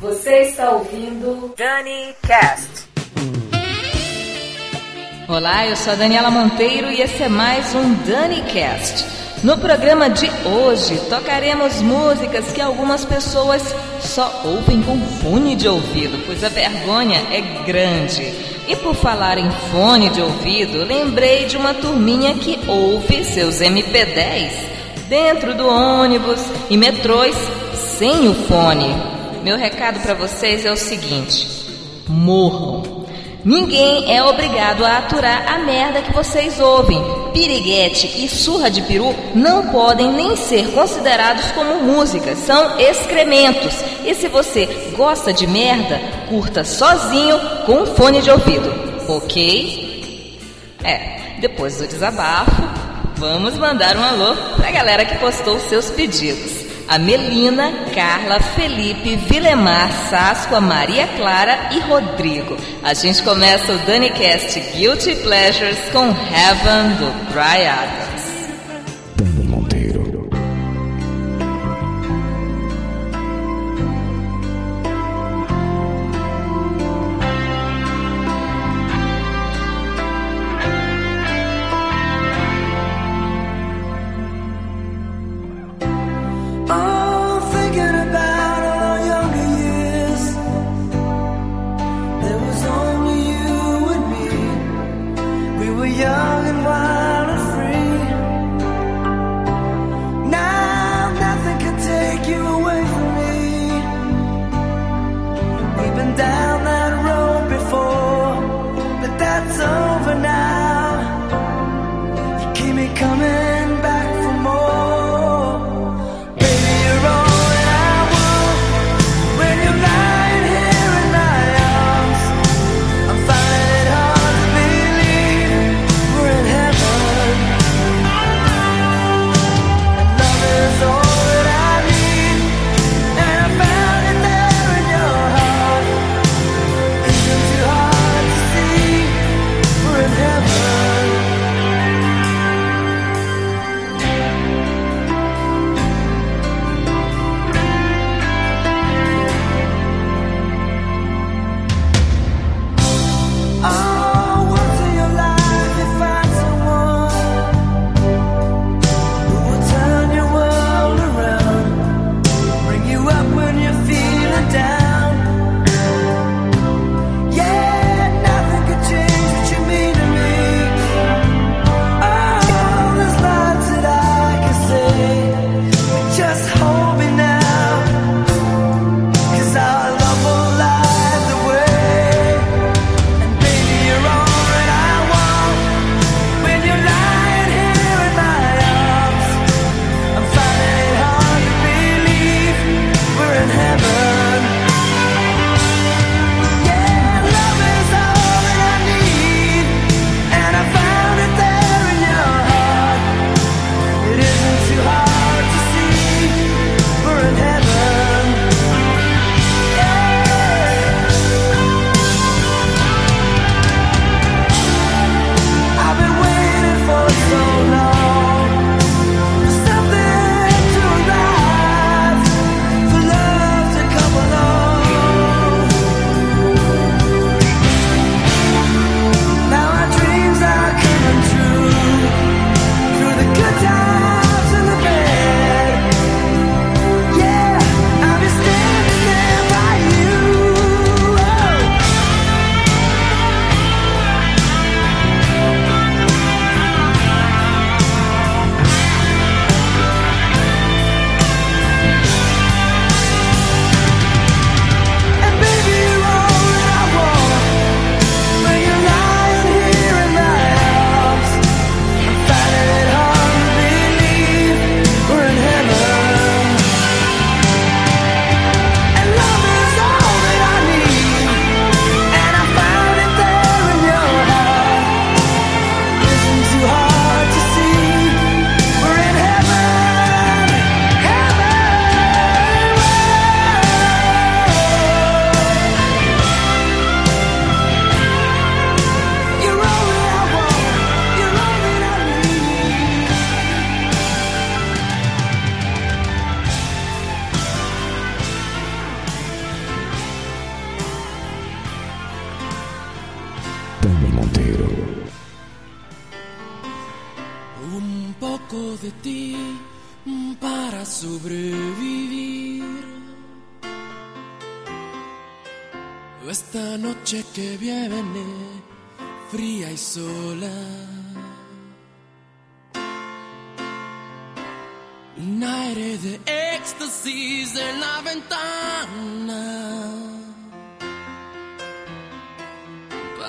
Você está ouvindo Dani Cast. Olá, eu sou a Daniela Monteiro e esse é mais um Dani Cast. No programa de hoje tocaremos músicas que algumas pessoas só ouvem com fone de ouvido, pois a vergonha é grande. E por falar em fone de ouvido, lembrei de uma turminha que ouve seus MP10 dentro do ônibus e metrôs sem o fone. Meu recado para vocês é o seguinte: morram. Ninguém é obrigado a aturar a merda que vocês ouvem. Piriguete e surra de peru não podem nem ser considerados como música, são excrementos. E se você gosta de merda, curta sozinho com fone de ouvido, ok? É, depois do desabafo, vamos mandar um alô pra galera que postou seus pedidos a Melina, Carla, Felipe, Vilemar, Sasco, Maria Clara e Rodrigo. A gente começa o DaniCast Guilty Pleasures com Heaven do Dry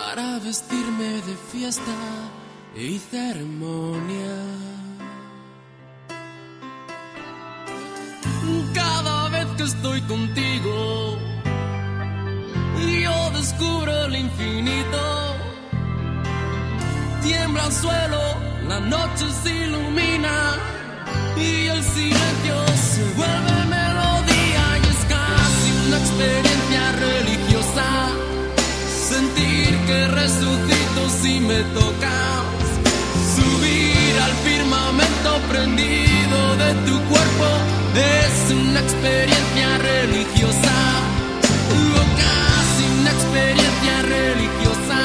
Para vestirme de fiesta y ceremonia. Cada vez que estoy contigo, yo descubro el infinito. Tiembla el suelo, la noche se ilumina y el silencio se vuelve melodía y es casi una experiencia que resucito si me tocas, subir al firmamento prendido de tu cuerpo es una experiencia religiosa. O casi una experiencia religiosa.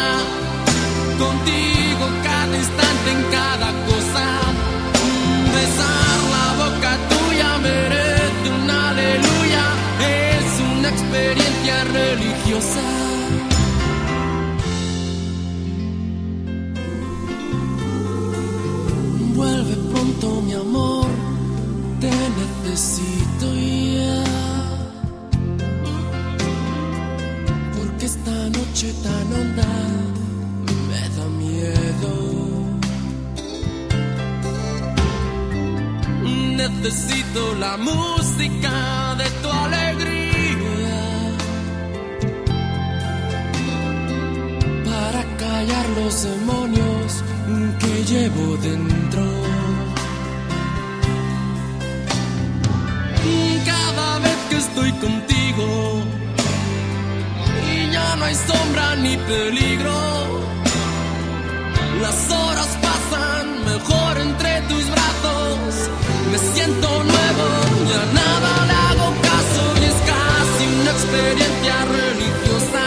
Contigo cada instante en cada cosa. Besar la boca tuya merece un aleluya. Es una experiencia religiosa. Amor, te necesito ya. Porque esta noche tan honda me da miedo. Necesito la música de tu alegría para callar los demonios que llevo dentro. Estoy contigo. Y ya no hay sombra ni peligro, las horas pasan mejor entre tus brazos. Me siento nuevo, ya nada le hago caso. Y es casi una experiencia religiosa.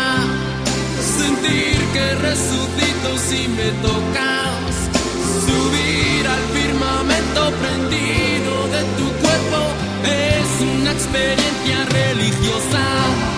Sentir que resucito si me tocas, subir al firmamento prendido de tu cuerpo una experiencia religiosa.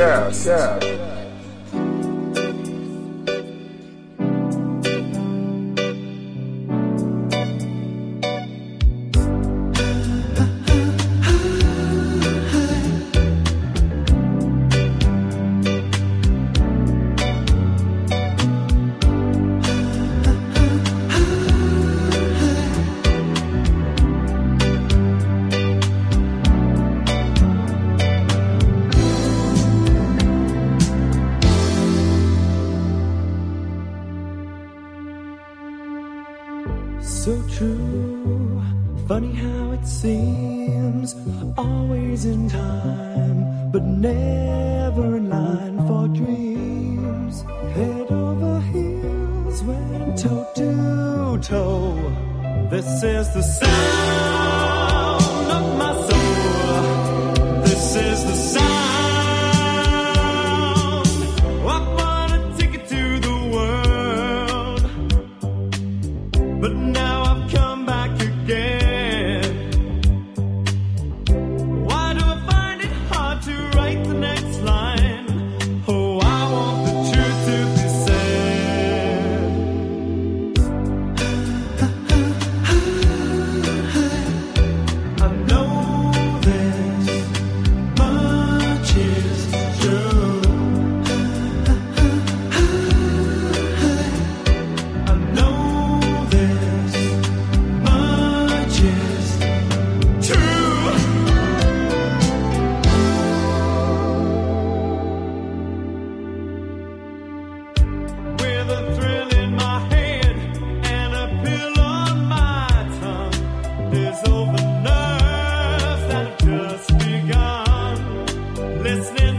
yeah, yeah. toe. This is the sound of my soul. This is the sound. Business.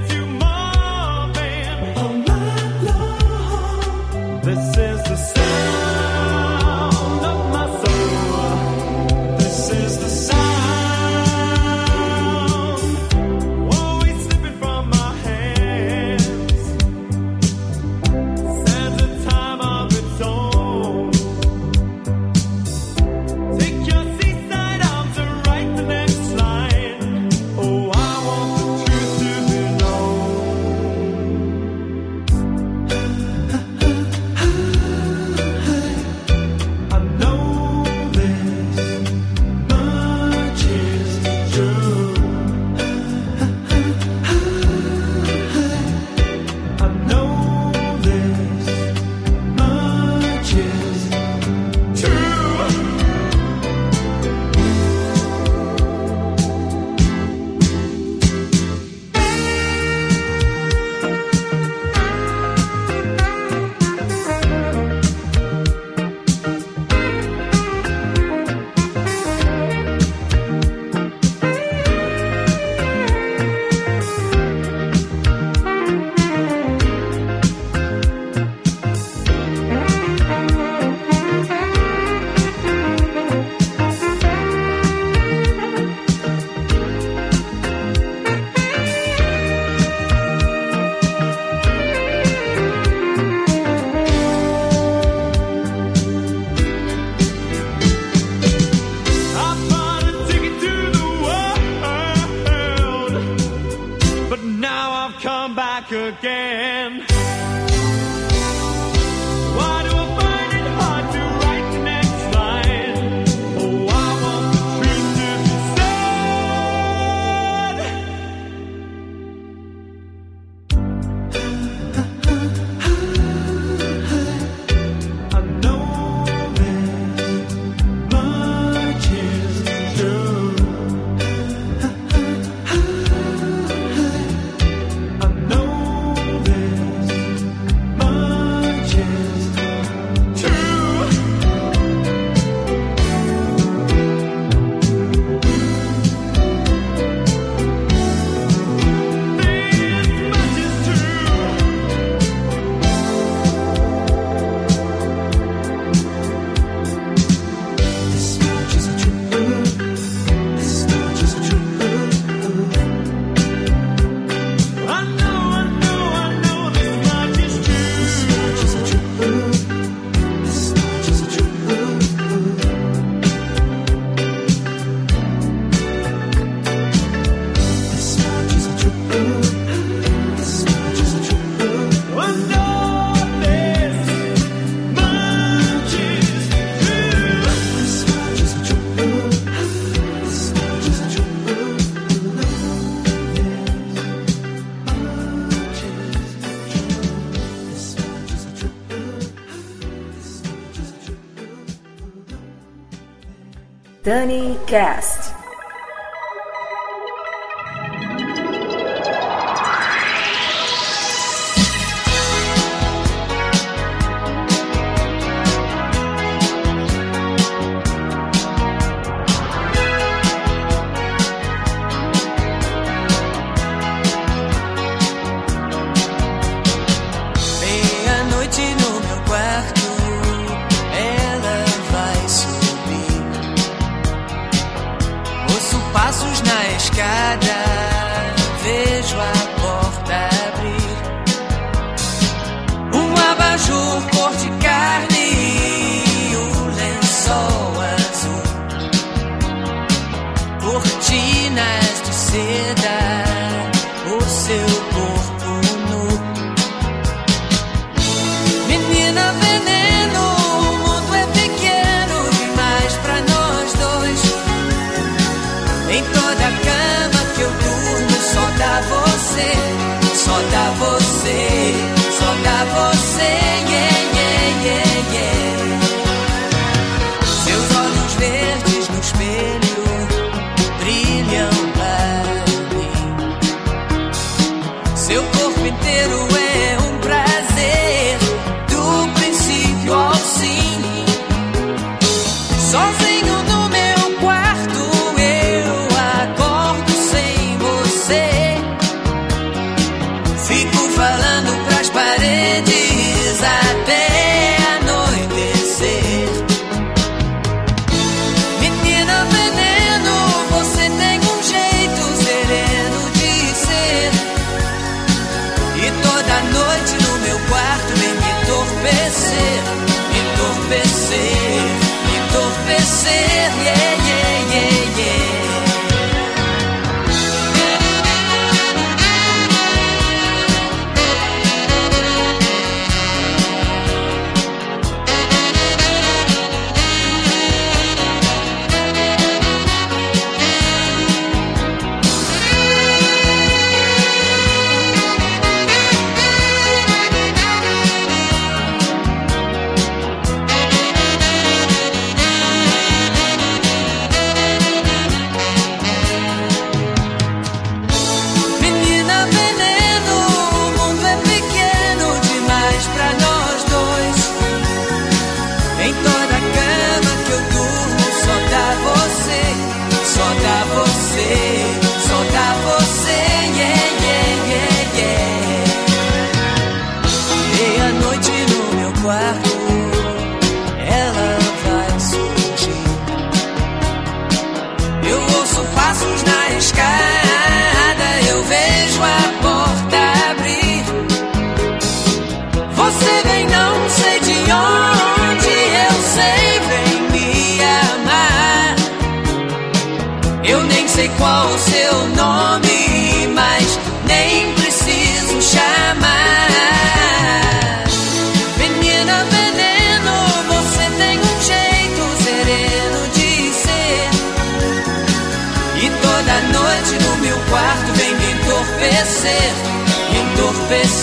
Dani Cast.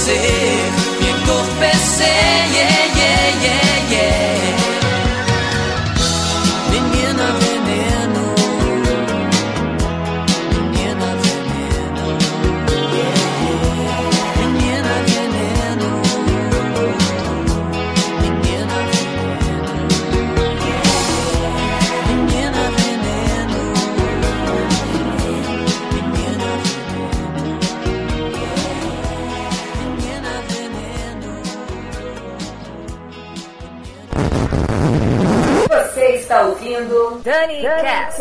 say Danny, Danny Cast.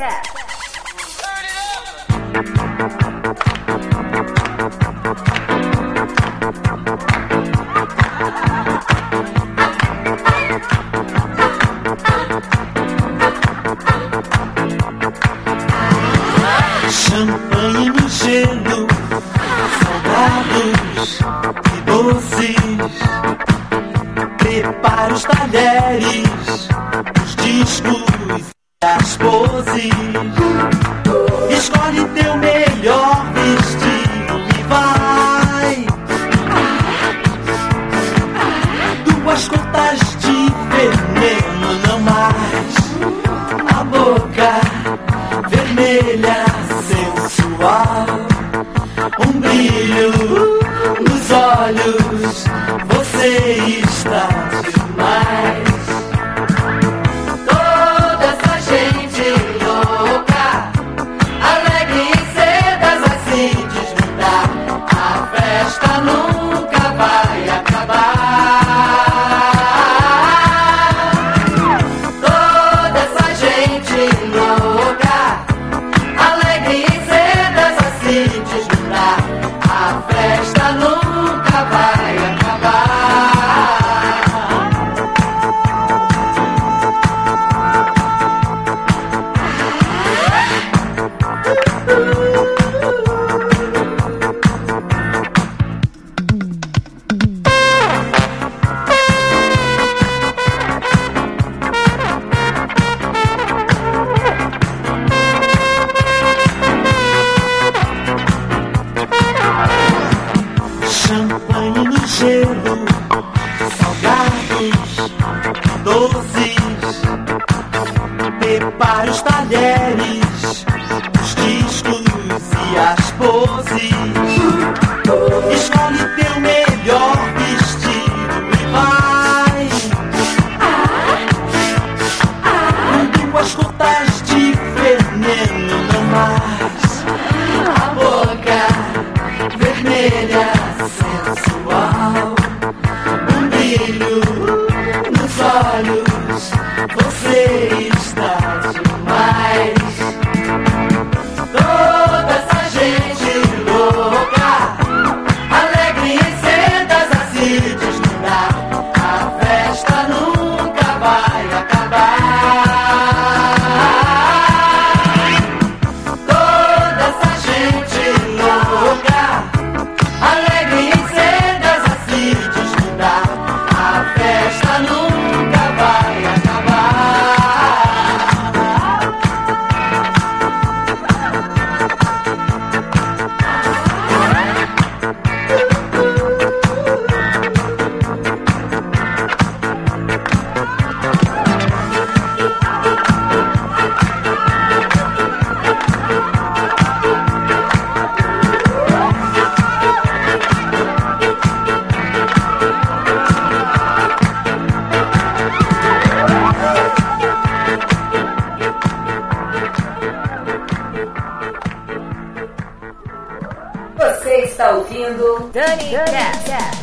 Ouvindo Dani Cast. We're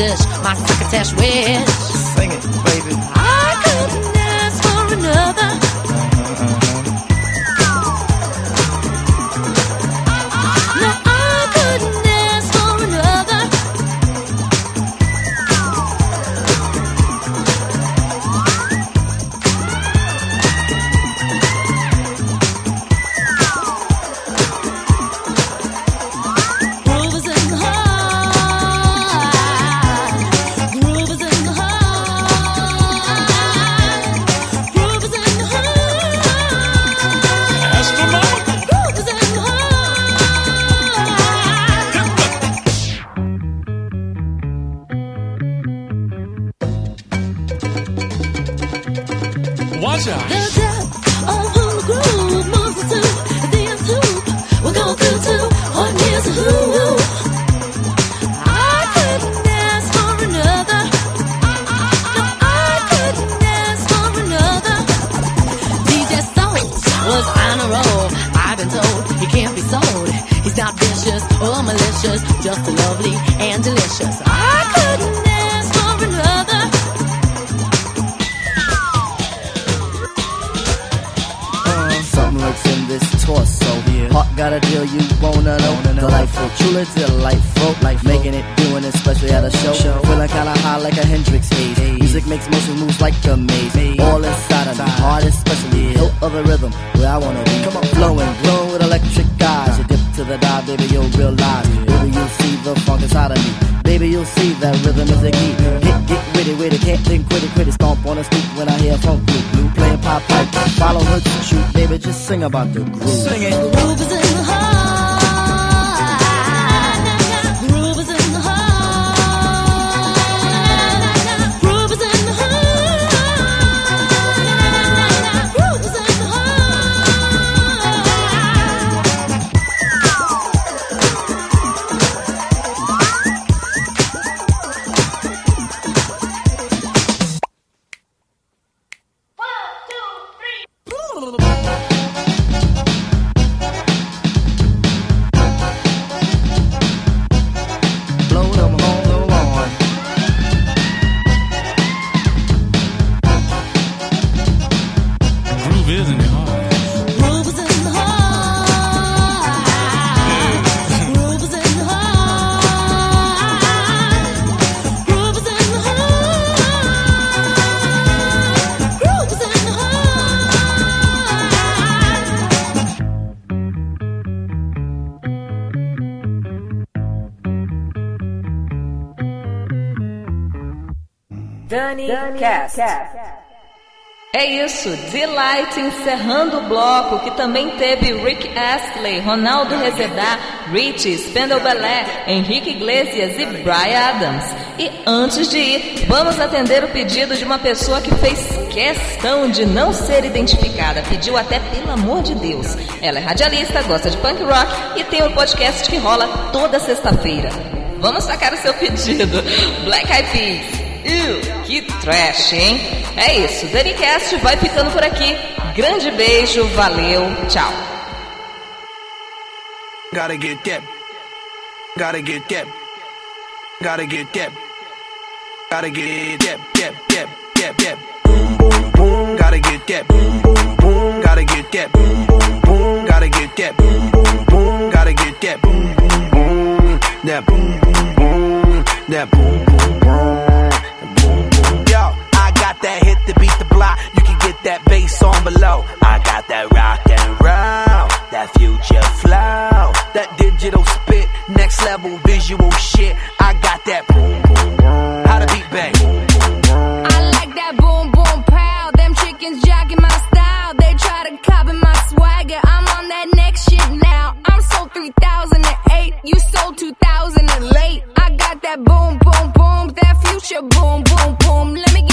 dish, my crocketesh wish. Sing it, been told he can't be sold. He's not vicious or malicious, just lovely and delicious. Ah, got a deal you wanna know. Delightful, truly delightful. Like making it, doing it, especially at a show. Feeling kinda high like a Hendrix haze. Music makes motion moves like a maze. All inside of me, heart especially. Hilt of the rhythm, where I wanna be. Come on, flowing, glowing with electric eyes. You dip to the dive, baby, you'll realize. Baby, you'll see the funk inside of me. Baby, you'll see that rhythm is the key. Get, get witty, witty, can't think, quit it, quit it. Stomp on the street when I hear funk blue, blue playing pop pipe. Follow her to shoot, baby, just sing about the groove. Sing it. Groove is É isso, Delight encerrando o bloco, que também teve Rick Astley, Ronaldo Rezedá, Richie, Spendel Belé, Henrique Iglesias e Brian Adams. E antes de ir, vamos atender o pedido de uma pessoa que fez questão de não ser identificada, pediu até pelo amor de Deus. Ela é radialista, gosta de punk rock e tem um podcast que rola toda sexta-feira. Vamos sacar o seu pedido. Black Eyed Peas. Ew, que trash, hein? É isso, DaniCast vai ficando por aqui. Grande beijo, valeu, tchau. Gotta get that. Gotta get that. Gotta get that. Gotta get that. That. That. That. That. Boom. Boom. Boom. Gotta get that. Boom. Boom. Boom. Gotta get that. Boom. Boom. Boom. Gotta get that. Boom. Boom. Boom. Gotta get that. Boom. Boom. Boom. That. Boom. Boom. Boom. That. Boom. Boom. Boom. that hit to beat the block, you can get that bass on below. I got that rock and roll, that future flow, that digital spit, next level visual shit. I got that boom boom boom. How to beat bang. I like that boom boom pow. Them chickens jogging my style. They try to copy my swagger. I'm on that next shit now. I'm sold 3008. You sold 2000 and late. I got that boom boom boom. That future boom boom boom. Let me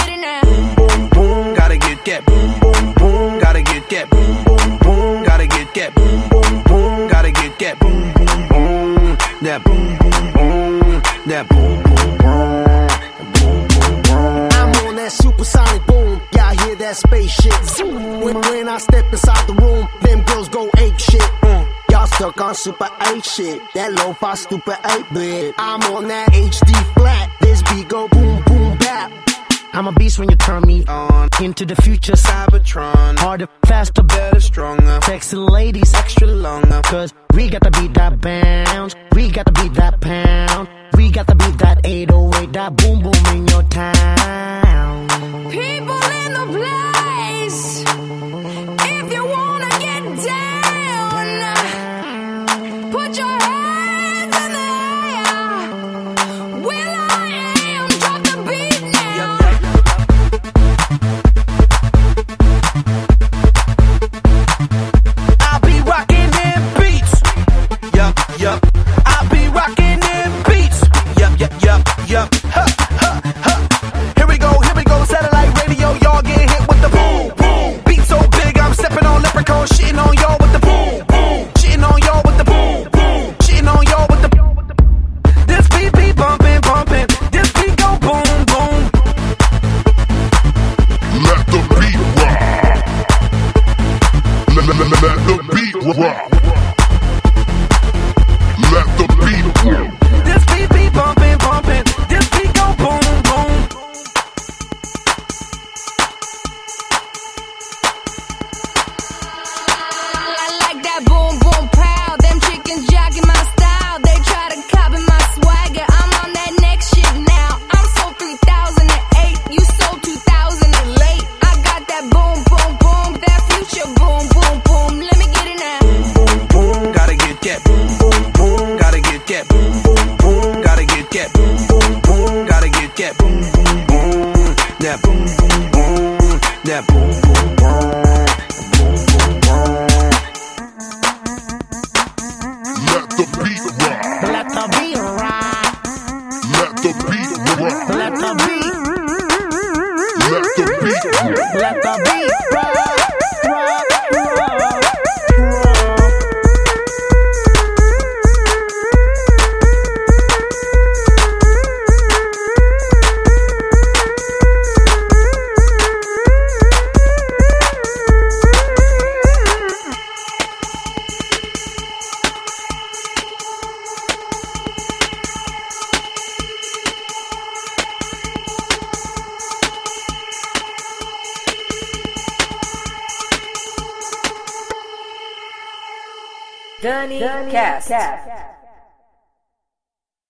super 8 shit. That low fi stupid 8 bit. I'm on that HD flat. This beat go boom boom bap. I'm a beast when you turn me on. Into the future, Cybertron. Harder, faster, better, stronger. Sexy ladies, extra longer. Cause we got to beat that bounce. We got to beat that pound. We got to beat that 808, that boom boom in your town. People in the place. If you wanna get down.